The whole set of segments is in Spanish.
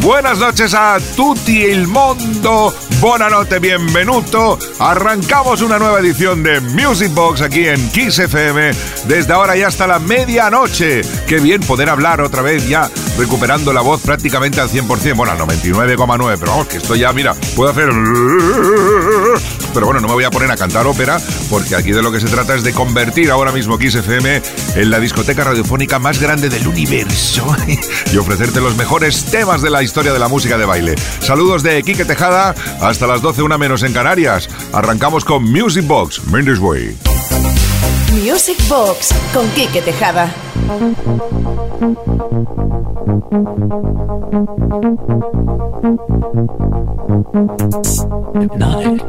Buenas noches a tutti il mondo. Buonanotte, bienvenuto. Arrancamos una nueva edición de Music Box aquí en Kiss FM desde ahora y hasta la medianoche. Qué bien poder hablar otra vez ya recuperando la voz prácticamente al 100%, bueno, al 99,9, pero vamos, que esto ya, mira, puedo hacer... Pero bueno, no me voy a poner a cantar ópera porque aquí de lo que se trata es de convertir ahora mismo Kiss FM en la discoteca radiofónica más grande del universo y ofrecerte los mejores temas de la historia de la música de baile. Saludos de Quique Tejada, hasta las 12, una menos en Canarias. Arrancamos con Music Box, Mendes Way. Music Box con Quique Tejada. Hypnotic. No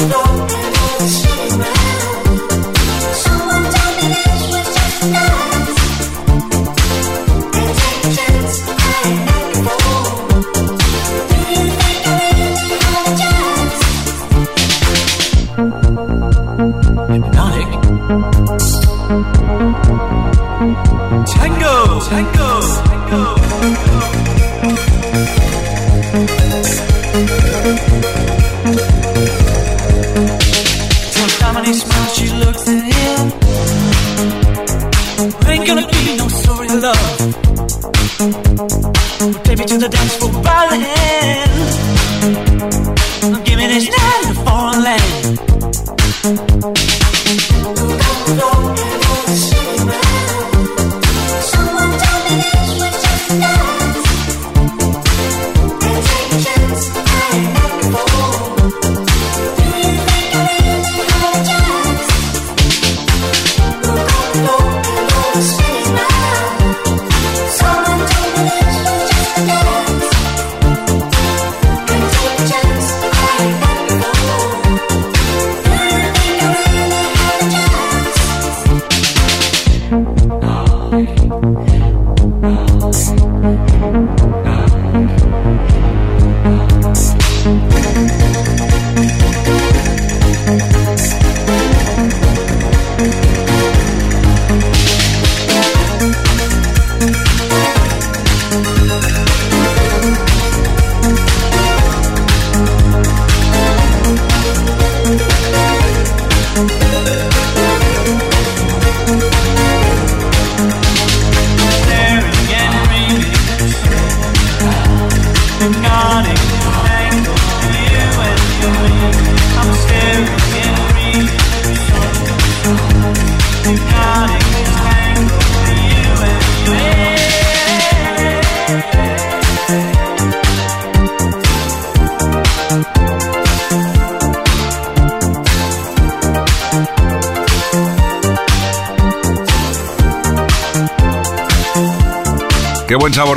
Hypnotic.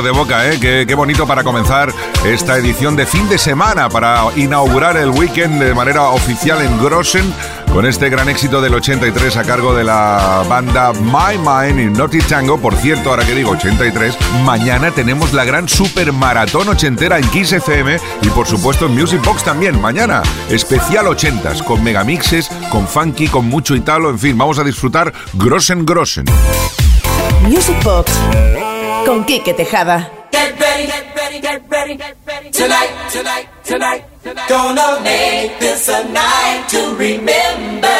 De boca, ¿eh? Qué, qué bonito para comenzar esta edición de fin de semana, para inaugurar el weekend de manera oficial en Grossen, con este gran éxito del 83 a cargo de la banda My Mind y Naughty Tango. Por cierto, ahora que digo 83, mañana tenemos la gran super maratón ochentera en Kiss FM y por supuesto en Music Box también. Mañana, especial 80s, con megamixes, con funky, con mucho italo, en fin, vamos a disfrutar Grossen Grossen. Music Box con Quique Tejada. Get ready, get ready, get ready, get ready. Tonight, tonight, tonight. Gonna make this a night to remember.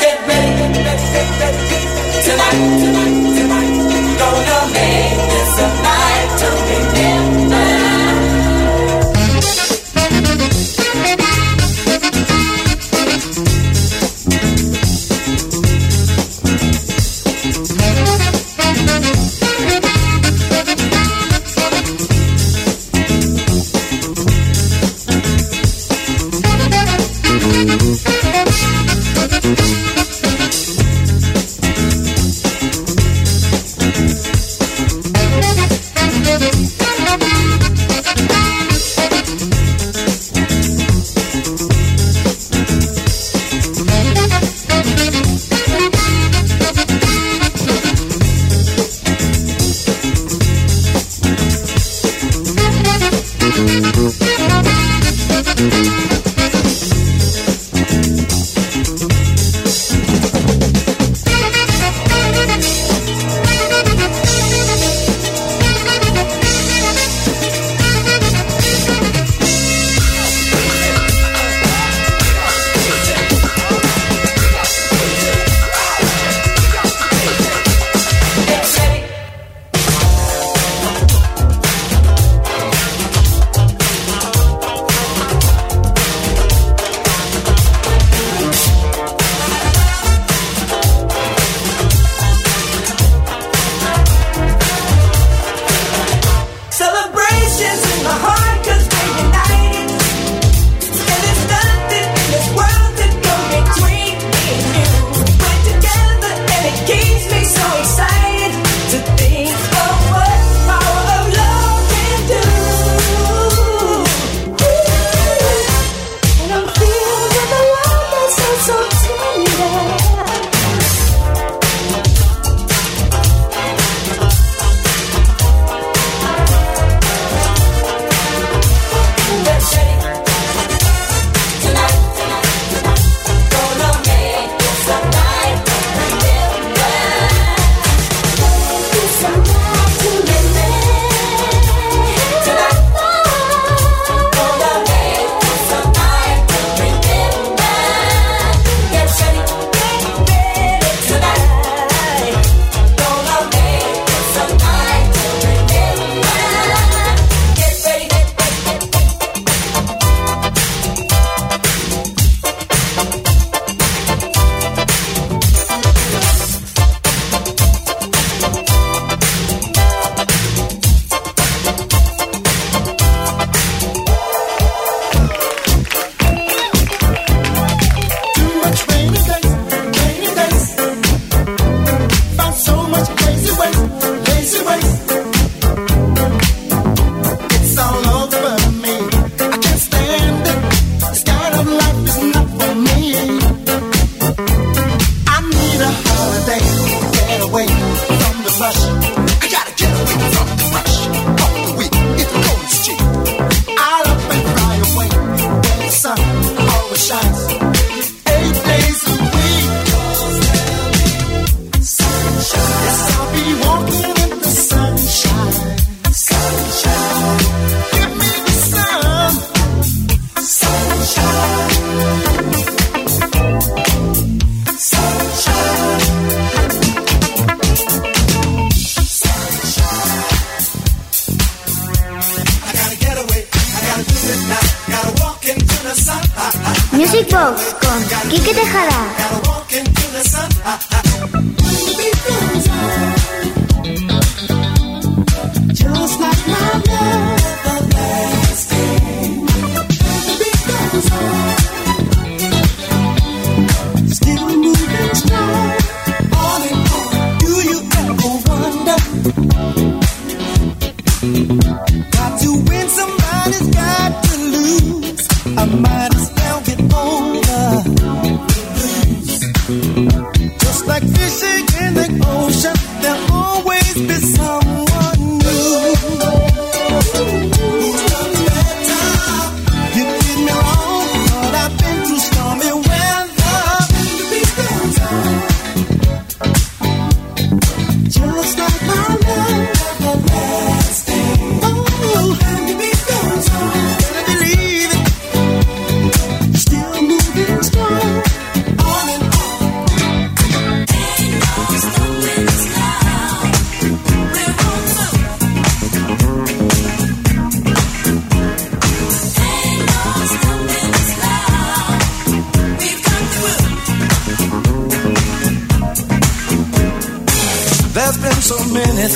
Get ready, get ready, get ready. Tonight, tonight.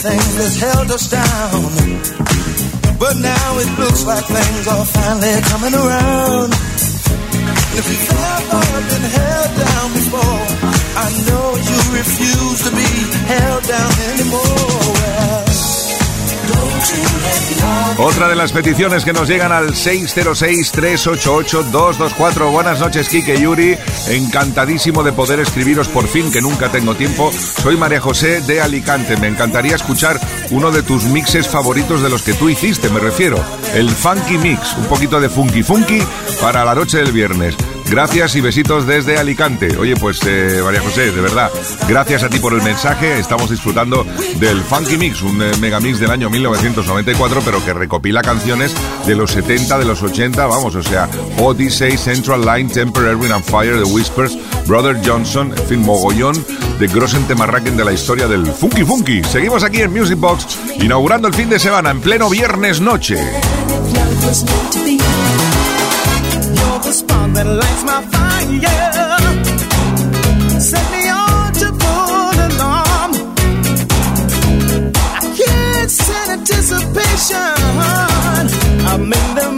Things that held us down. But now it looks like things are finally coming around. If you've ever been held down before, Otra de las peticiones que nos llegan al 606-388-224. Buenas noches, Kike Yuri. Encantadísimo de poder escribiros por fin, que nunca tengo tiempo. Soy María José de Alicante. Me encantaría escuchar uno de tus mixes favoritos de los que tú hiciste, me refiero. El Funky Mix. Un poquito de Funky Funky para la noche del viernes. Gracias y besitos desde Alicante. Oye, pues eh, María José, de verdad, gracias a ti por el mensaje. Estamos disfrutando del Funky Mix, un eh, megamix del año 1994, pero que recopila canciones de los 70, de los 80, vamos, o sea, Odyssey, Central Line, Temporary Wind and Fire, The Whispers, Brother Johnson, en fin, mogollón de Grossen Temarraken de la historia del Funky Funky. Seguimos aquí en Music Box, inaugurando el fin de semana en pleno viernes noche. That lights my fire. Set me on to full alarm. I can't stand anticipation. I'm in the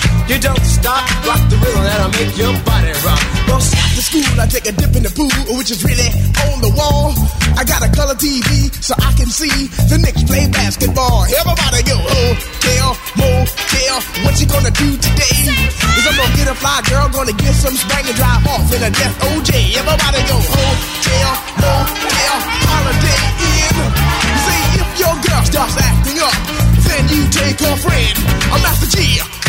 You don't stop, rock the rhythm that'll make your body rock. Well, after school, I take a dip in the pool, which is really on the wall. I got a color TV so I can see the Knicks play basketball. Everybody go, oh, hotel, motel, what you gonna do today? Is I'm gonna get a fly girl, gonna get some spring and drive off in a death OJ. Everybody go, oh, hotel, motel, holiday. day in. See if your girl starts acting up, then you take her friend. I'm Master G.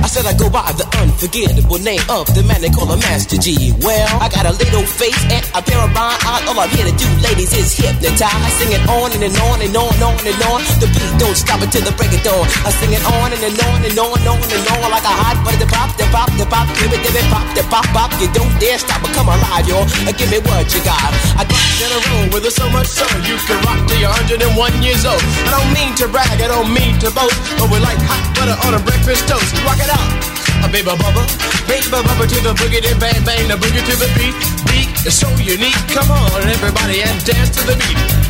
I said I go by the unforgettable name of the man they call a Master G. Well, I got a little face and a pair of rhyme eyes. All I'm here to do, ladies, is hypnotize. Sing it on and, and on and on and on and on. The beat don't stop until the break of dawn. I sing it on and, and on and on and on and on like a hot butter. Pop, the pop, the pop, give it, give it, pop, the pop, pop. You don't dare stop or come alive, y'all. Uh, Give me what you got. I got in a room with so much so you can rock till you're 101 years old. I don't mean to brag, I don't mean to boast, but we like hot butter on a breakfast toast. Rock it out. A baby bubba, baby bubba to the boogie, then bang bang, the boogie to the beat. Beat is so unique. Come on, everybody, and dance to the beat.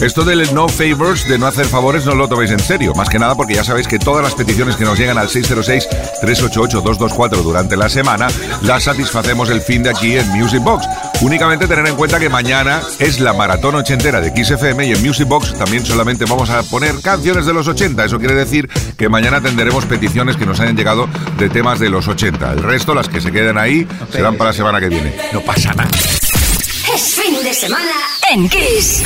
Esto del no favors, de no hacer favores, no lo toméis en serio. Más que nada porque ya sabéis que todas las peticiones que nos llegan al 606-388-224 durante la semana las satisfacemos el fin de aquí en Music Box. Únicamente tener en cuenta que mañana es la maratón ochentera de XFM y en Music Box también solamente vamos a poner canciones de los 80. Eso quiere decir que mañana atenderemos peticiones que nos hayan llegado de temas de los 80. El resto, las que se queden ahí, serán para la semana que viene. No pasa nada. Es fin de semana en Kiss.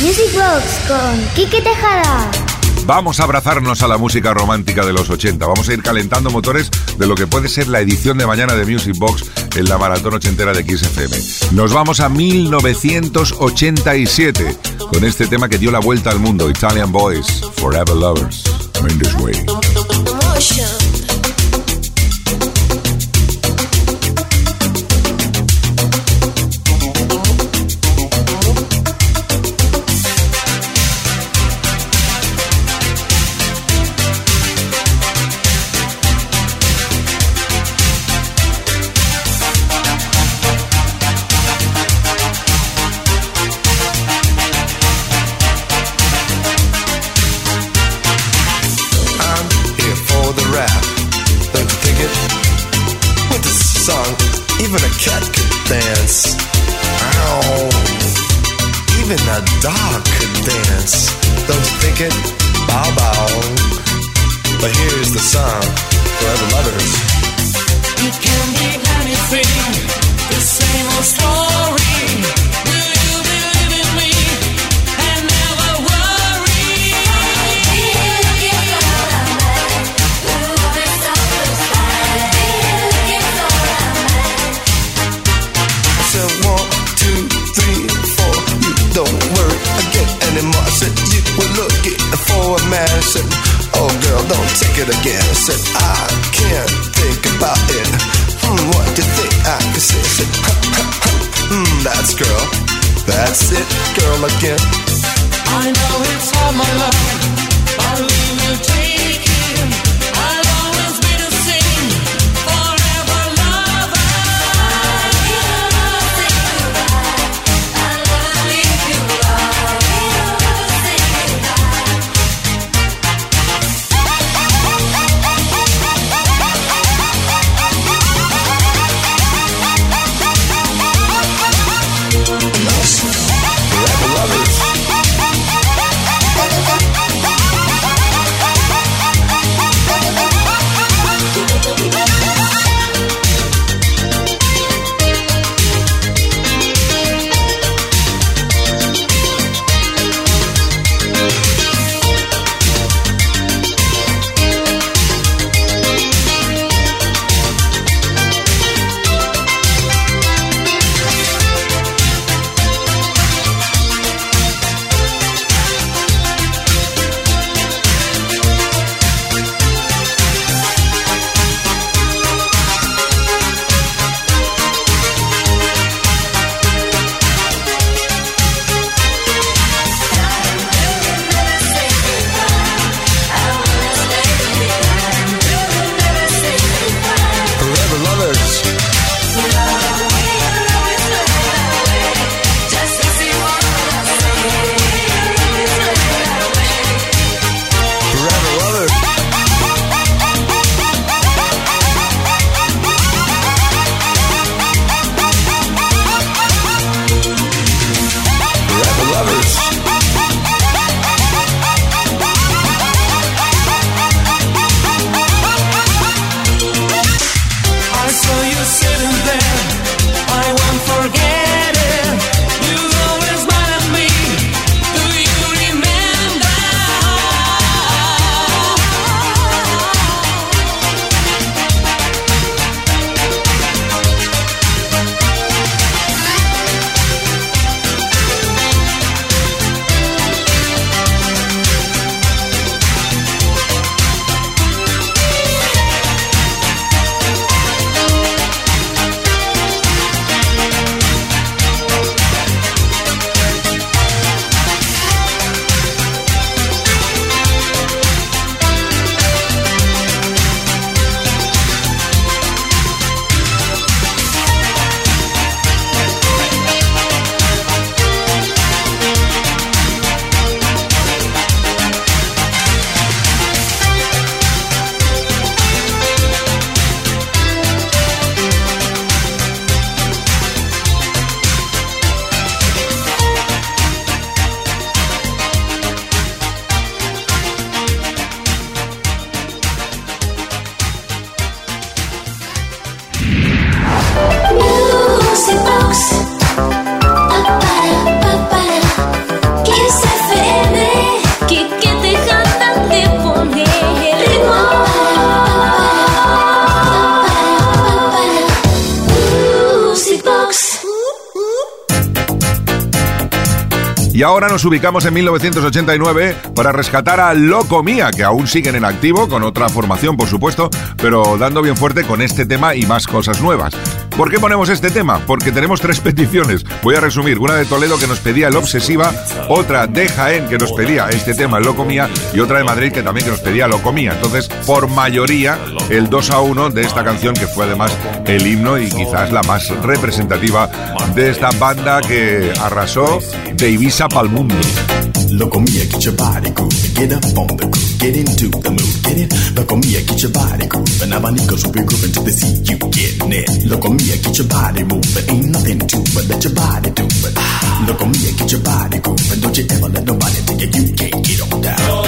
Music Box con Quique Tejada. Vamos a abrazarnos a la música romántica de los 80. Vamos a ir calentando motores de lo que puede ser la edición de mañana de Music Box en la maratón ochentera de XFM. Nos vamos a 1987 con este tema que dio la vuelta al mundo, Italian Boys, Forever Lovers. Even a dog could dance. Don't you think it? Bow bow. But here's the song, Forever Lovers. It can be anything, the same old story. A man. Said, oh girl, don't take it again. I said I can't think about it. Hmm, what do you think I can say? Said, huh, huh, huh. Hmm, that's girl. That's it, girl again. I know it's all my love, but we will ahora nos ubicamos en 1989 para rescatar a Loco Mía, que aún siguen en activo, con otra formación, por supuesto, pero dando bien fuerte con este tema y más cosas nuevas. ¿Por qué ponemos este tema? Porque tenemos tres peticiones. Voy a resumir. Una de Toledo que nos pedía el Obsesiva, otra de Jaén que nos pedía este tema, el Loco Mía, y otra de Madrid que también que nos pedía Loco Mía. Entonces, por mayoría, el 2 a 1 de esta canción que fue además el himno y quizás la más representativa de esta banda que arrasó de Ibiza pa'l mundo. Loco mía, get your body get up on the get into the mood, get it? Loco mía, get your body grooving, abanicos will be grooving till they see you getting it. Loco mía, get your body moving, ain't nothing to but let your body do it. Loco mía, get your body grooving, don't you ever let nobody tell you you can't get on down.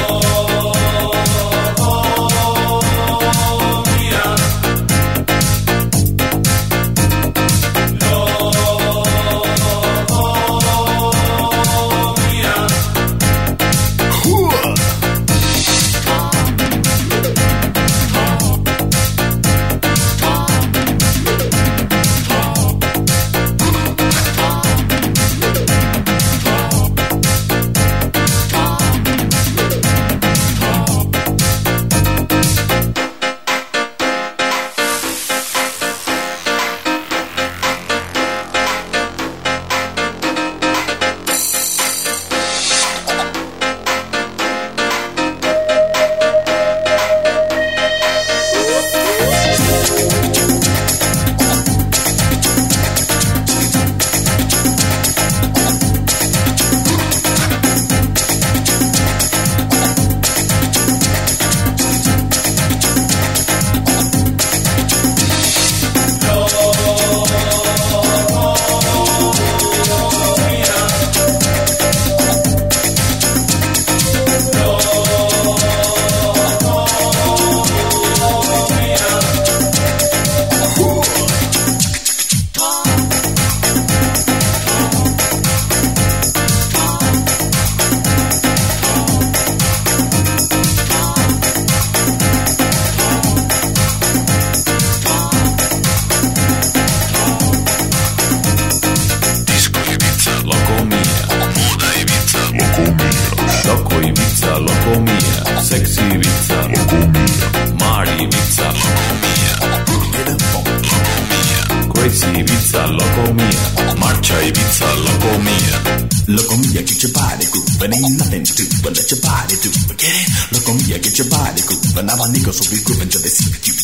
But now my niggas will be grooving to this. see you.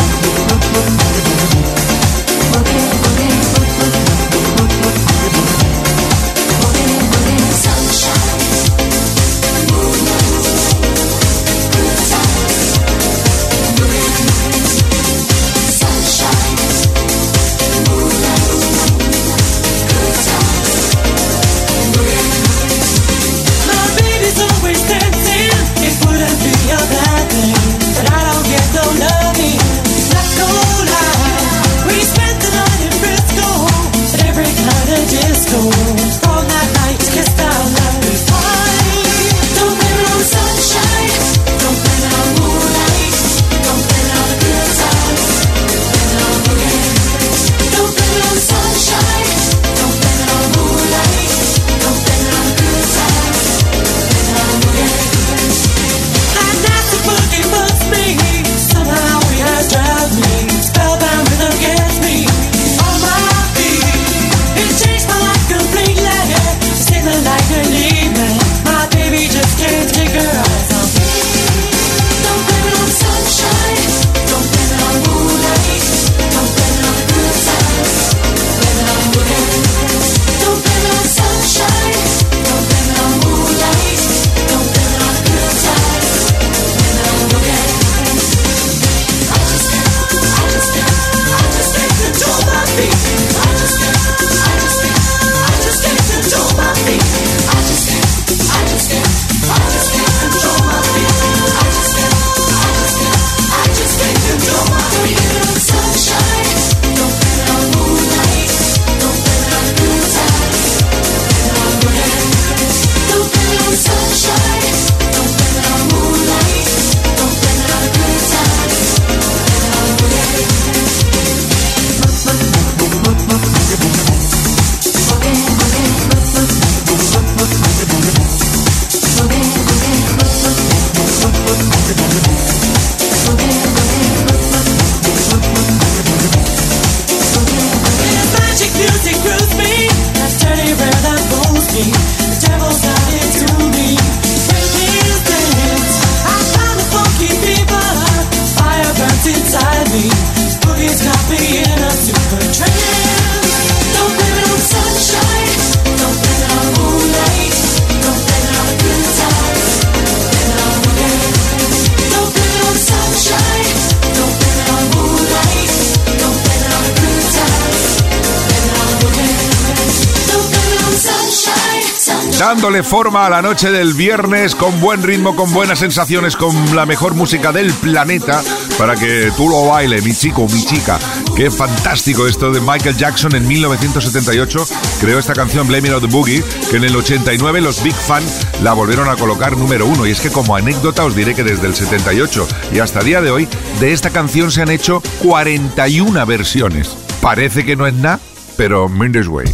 forma a la noche del viernes con buen ritmo, con buenas sensaciones, con la mejor música del planeta para que tú lo baile, mi chico, mi chica. Qué fantástico esto de Michael Jackson en 1978. Creó esta canción Blame It on the Boogie, que en el 89 los Big Fan la volvieron a colocar número uno. Y es que como anécdota os diré que desde el 78 y hasta el día de hoy, de esta canción se han hecho 41 versiones. Parece que no es nada, pero Minder's Way.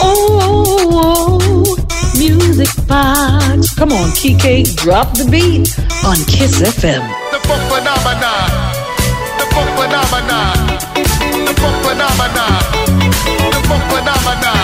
Oh, oh, oh. music box. Come on, Kike, drop the beat on Kiss FM. The funk phenomenon. The funk phenomenon. The funk phenomenon. The funk phenomenon.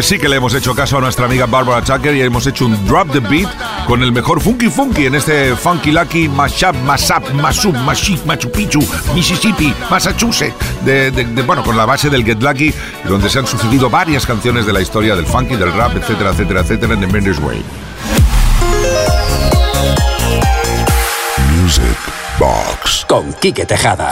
Pues sí que le hemos hecho caso a nuestra amiga Barbara Tucker y hemos hecho un drop the beat con el mejor funky funky en este Funky Lucky Mashup, Mashup, Mashup, Maship, Machu Picchu, Mississippi, Massachusetts, de, de- de- bueno, con la base del Get Lucky, donde se han sucedido varias canciones de la historia del funky, del rap, etcétera, etcétera, etcétera, en The Mendes Way. Music Box. Con Quique Tejada.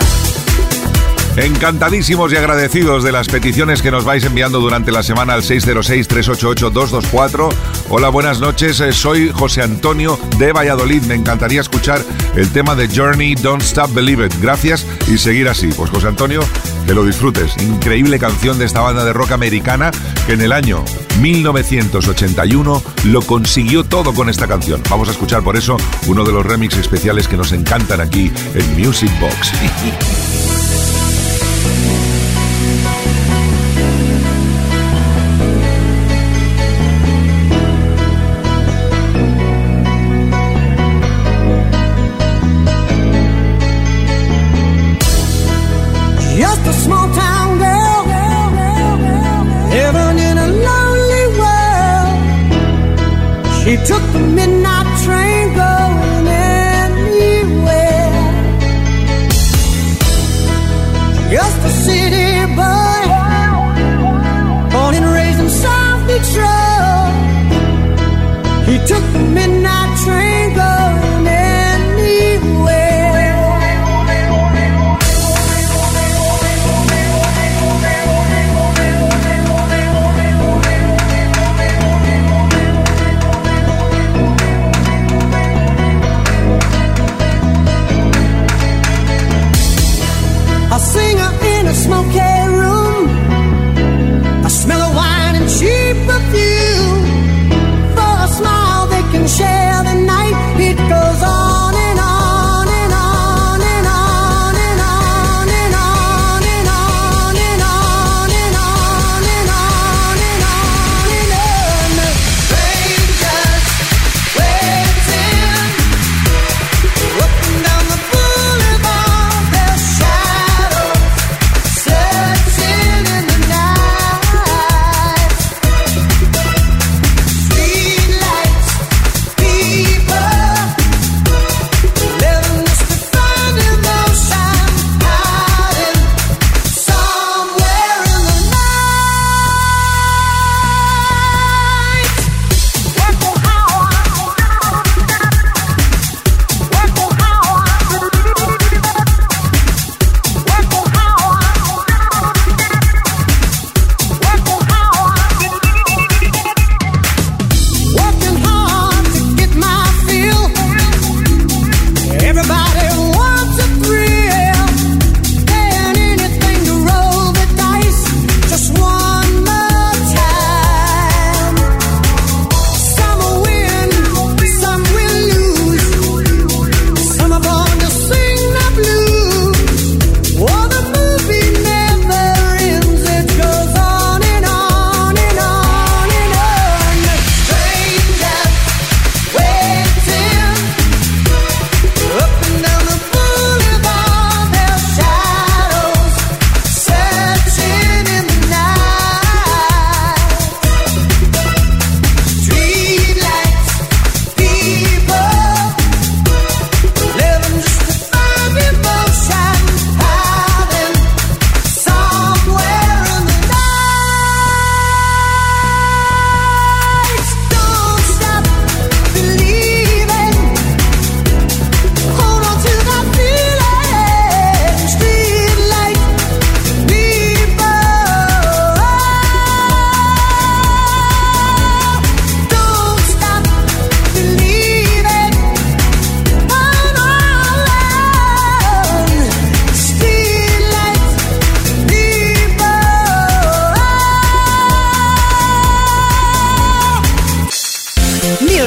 Encantadísimos y agradecidos de las peticiones que nos vais enviando durante la semana al 606-388-224. Hola, buenas noches. eh, Soy José Antonio de Valladolid. Me encantaría escuchar el tema de Journey, Don't Stop Believe It. Gracias y seguir así. Pues José Antonio, que lo disfrutes. Increíble canción de esta banda de rock americana que en el año 1981 lo consiguió todo con esta canción. Vamos a escuchar por eso uno de los remixes especiales que nos encantan aquí en Music Box. took the midnight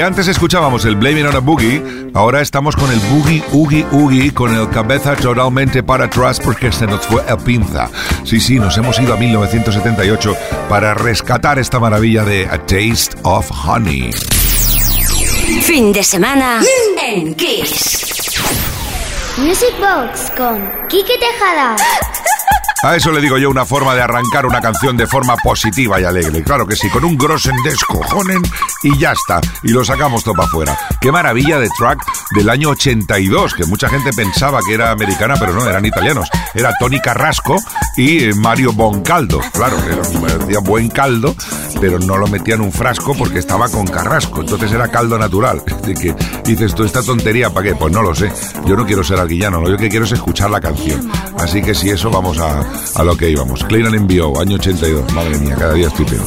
Si antes escuchábamos el Blaming on a Boogie, ahora estamos con el Boogie Oogie Oogie con el cabeza totalmente para atrás porque se nos fue el pinza. Sí, sí, nos hemos ido a 1978 para rescatar esta maravilla de A Taste of Honey. Fin de semana en Kiss. Music Box con Quique Tejada. A eso le digo yo una forma de arrancar una canción de forma positiva y alegre. Claro que sí, con un grosen descojonen y ya está. Y lo sacamos todo para afuera. Qué maravilla de track del año 82, que mucha gente pensaba que era americana, pero no, eran italianos. Era Tony Carrasco y Mario Boncaldo. Claro, era, buen caldo, pero no lo metía en un frasco porque estaba con Carrasco. Entonces era caldo natural. De que dices tú, esta tontería, ¿para qué? Pues no lo sé. Yo no quiero ser alguillano, lo que quiero es escuchar la canción. Así que si eso, vamos a, a lo que íbamos. Clean and Envio, año 82. Madre mía, cada día estoy peor.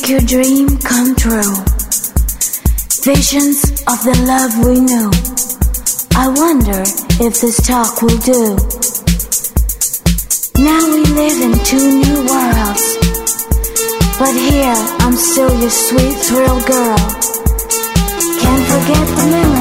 Make your dream come true. Visions of the love we knew. I wonder if this talk will do. Now we live in two new worlds, but here I'm still your sweet thrill girl. Can't forget the memories,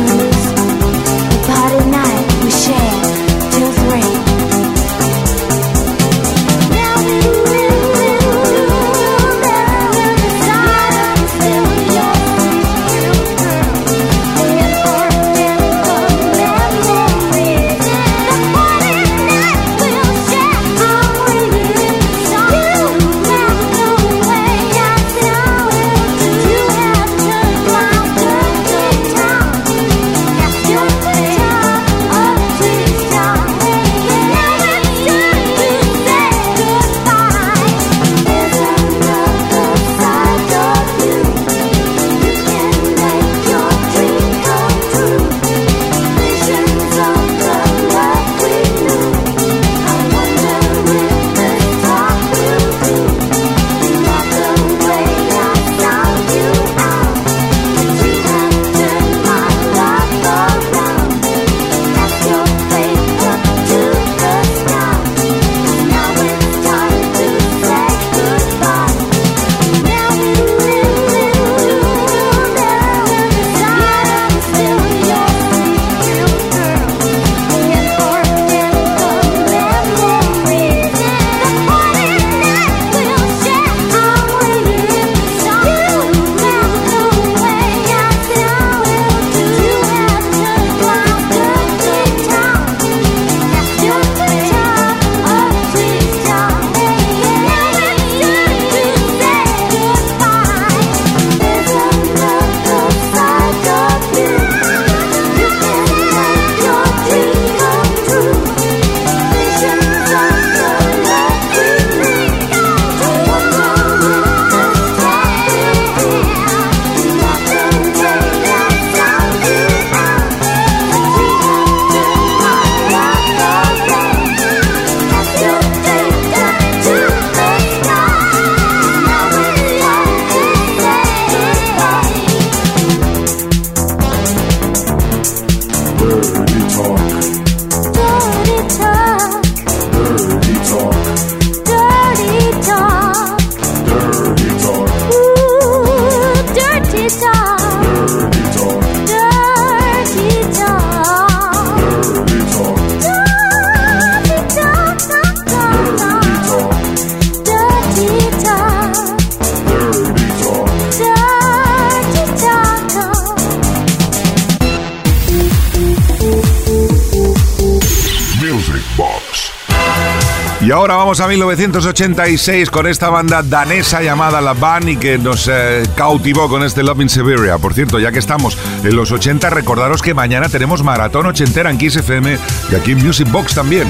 ahora vamos a 1986 con esta banda danesa llamada La Van y que nos eh, cautivó con este Love in Siberia. Por cierto, ya que estamos en los 80, recordaros que mañana tenemos maratón ochentera en Kiss FM y aquí en Music Box también.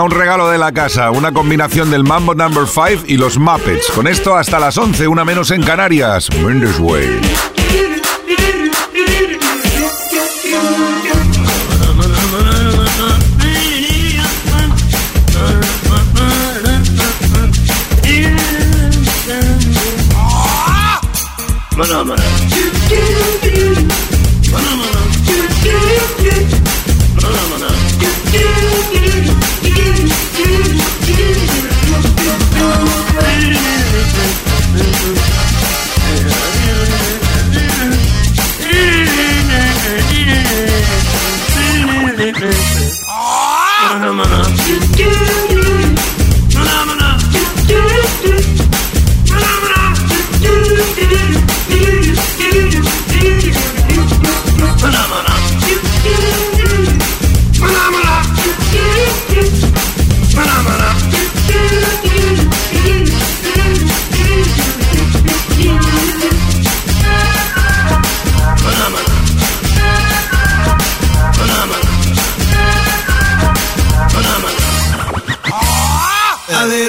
Un regalo de la casa, una combinación del Mambo Number 5 y los Muppets. Con esto hasta las 11, una menos en Canarias. Mendes Way. A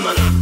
Phenomena.